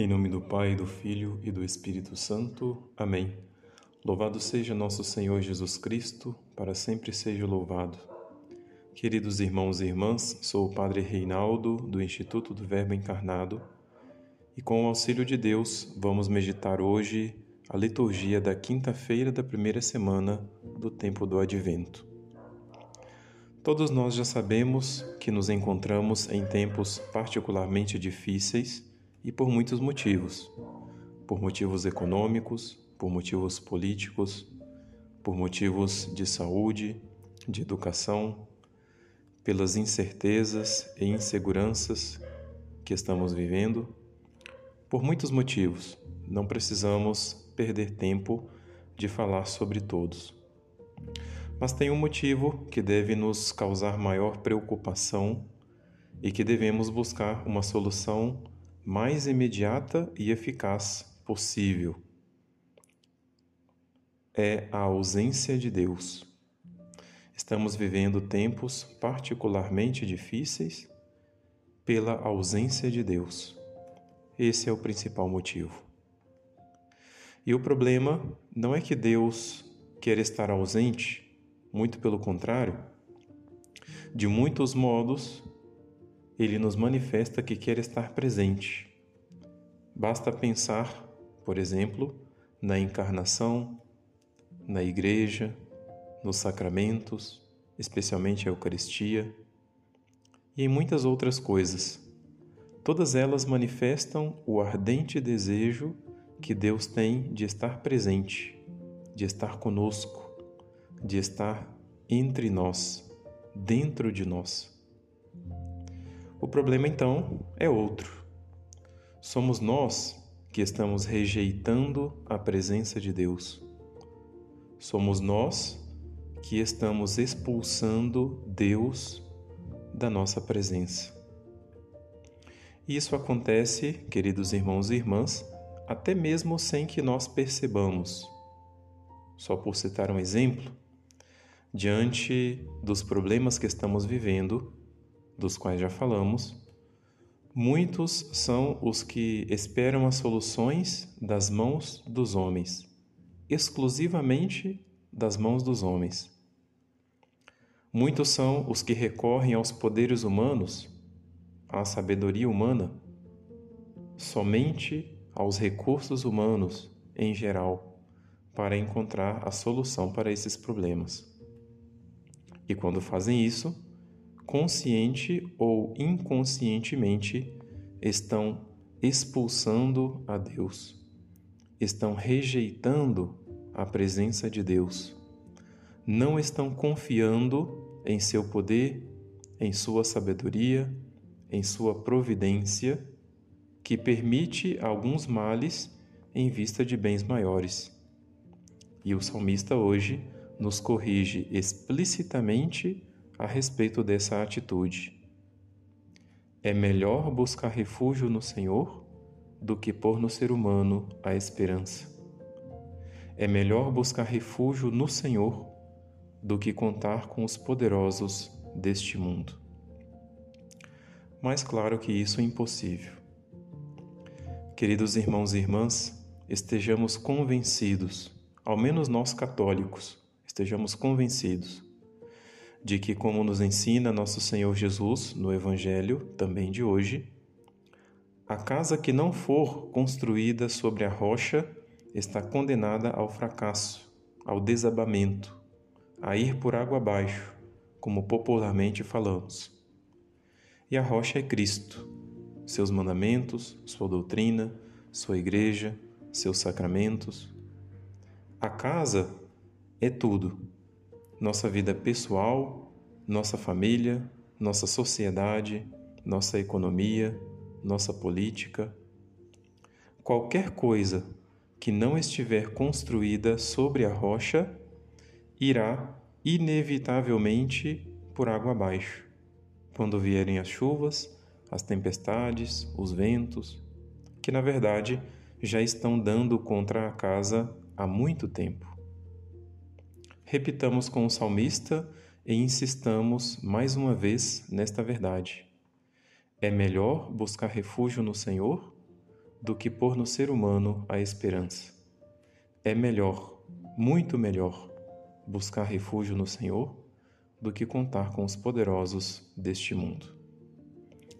Em nome do Pai, do Filho e do Espírito Santo. Amém. Louvado seja nosso Senhor Jesus Cristo, para sempre seja louvado. Queridos irmãos e irmãs, sou o Padre Reinaldo, do Instituto do Verbo Encarnado, e com o auxílio de Deus, vamos meditar hoje a liturgia da quinta-feira da primeira semana do tempo do Advento. Todos nós já sabemos que nos encontramos em tempos particularmente difíceis e por muitos motivos. Por motivos econômicos, por motivos políticos, por motivos de saúde, de educação, pelas incertezas e inseguranças que estamos vivendo. Por muitos motivos, não precisamos perder tempo de falar sobre todos. Mas tem um motivo que deve nos causar maior preocupação e que devemos buscar uma solução mais imediata e eficaz possível. É a ausência de Deus. Estamos vivendo tempos particularmente difíceis pela ausência de Deus. Esse é o principal motivo. E o problema não é que Deus quer estar ausente, muito pelo contrário. De muitos modos, ele nos manifesta que quer estar presente. Basta pensar, por exemplo, na encarnação, na igreja, nos sacramentos, especialmente a Eucaristia, e em muitas outras coisas. Todas elas manifestam o ardente desejo que Deus tem de estar presente, de estar conosco, de estar entre nós, dentro de nós. O problema então é outro. Somos nós que estamos rejeitando a presença de Deus. Somos nós que estamos expulsando Deus da nossa presença. Isso acontece, queridos irmãos e irmãs, até mesmo sem que nós percebamos. Só por citar um exemplo, diante dos problemas que estamos vivendo, dos quais já falamos, muitos são os que esperam as soluções das mãos dos homens, exclusivamente das mãos dos homens. Muitos são os que recorrem aos poderes humanos, à sabedoria humana, somente aos recursos humanos em geral para encontrar a solução para esses problemas. E quando fazem isso, consciente ou inconscientemente, estão expulsando a Deus, estão rejeitando a presença de Deus, não estão confiando em seu poder, em sua sabedoria, em sua providência que permite alguns males em vista de bens maiores. E o salmista hoje nos corrige explicitamente a respeito dessa atitude. É melhor buscar refúgio no Senhor do que pôr no ser humano a esperança. É melhor buscar refúgio no Senhor do que contar com os poderosos deste mundo. Mas claro que isso é impossível. Queridos irmãos e irmãs, estejamos convencidos, ao menos nós católicos, estejamos convencidos de que, como nos ensina nosso Senhor Jesus no Evangelho, também de hoje, a casa que não for construída sobre a rocha está condenada ao fracasso, ao desabamento, a ir por água abaixo, como popularmente falamos. E a rocha é Cristo seus mandamentos, sua doutrina, sua igreja, seus sacramentos. A casa é tudo. Nossa vida pessoal, nossa família, nossa sociedade, nossa economia, nossa política. Qualquer coisa que não estiver construída sobre a rocha irá inevitavelmente por água abaixo. Quando vierem as chuvas, as tempestades, os ventos, que na verdade já estão dando contra a casa há muito tempo. Repitamos com o salmista e insistamos mais uma vez nesta verdade. É melhor buscar refúgio no Senhor do que pôr no ser humano a esperança. É melhor, muito melhor, buscar refúgio no Senhor do que contar com os poderosos deste mundo.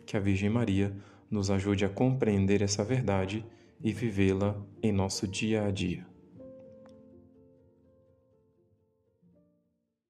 Que a Virgem Maria nos ajude a compreender essa verdade e vivê-la em nosso dia a dia.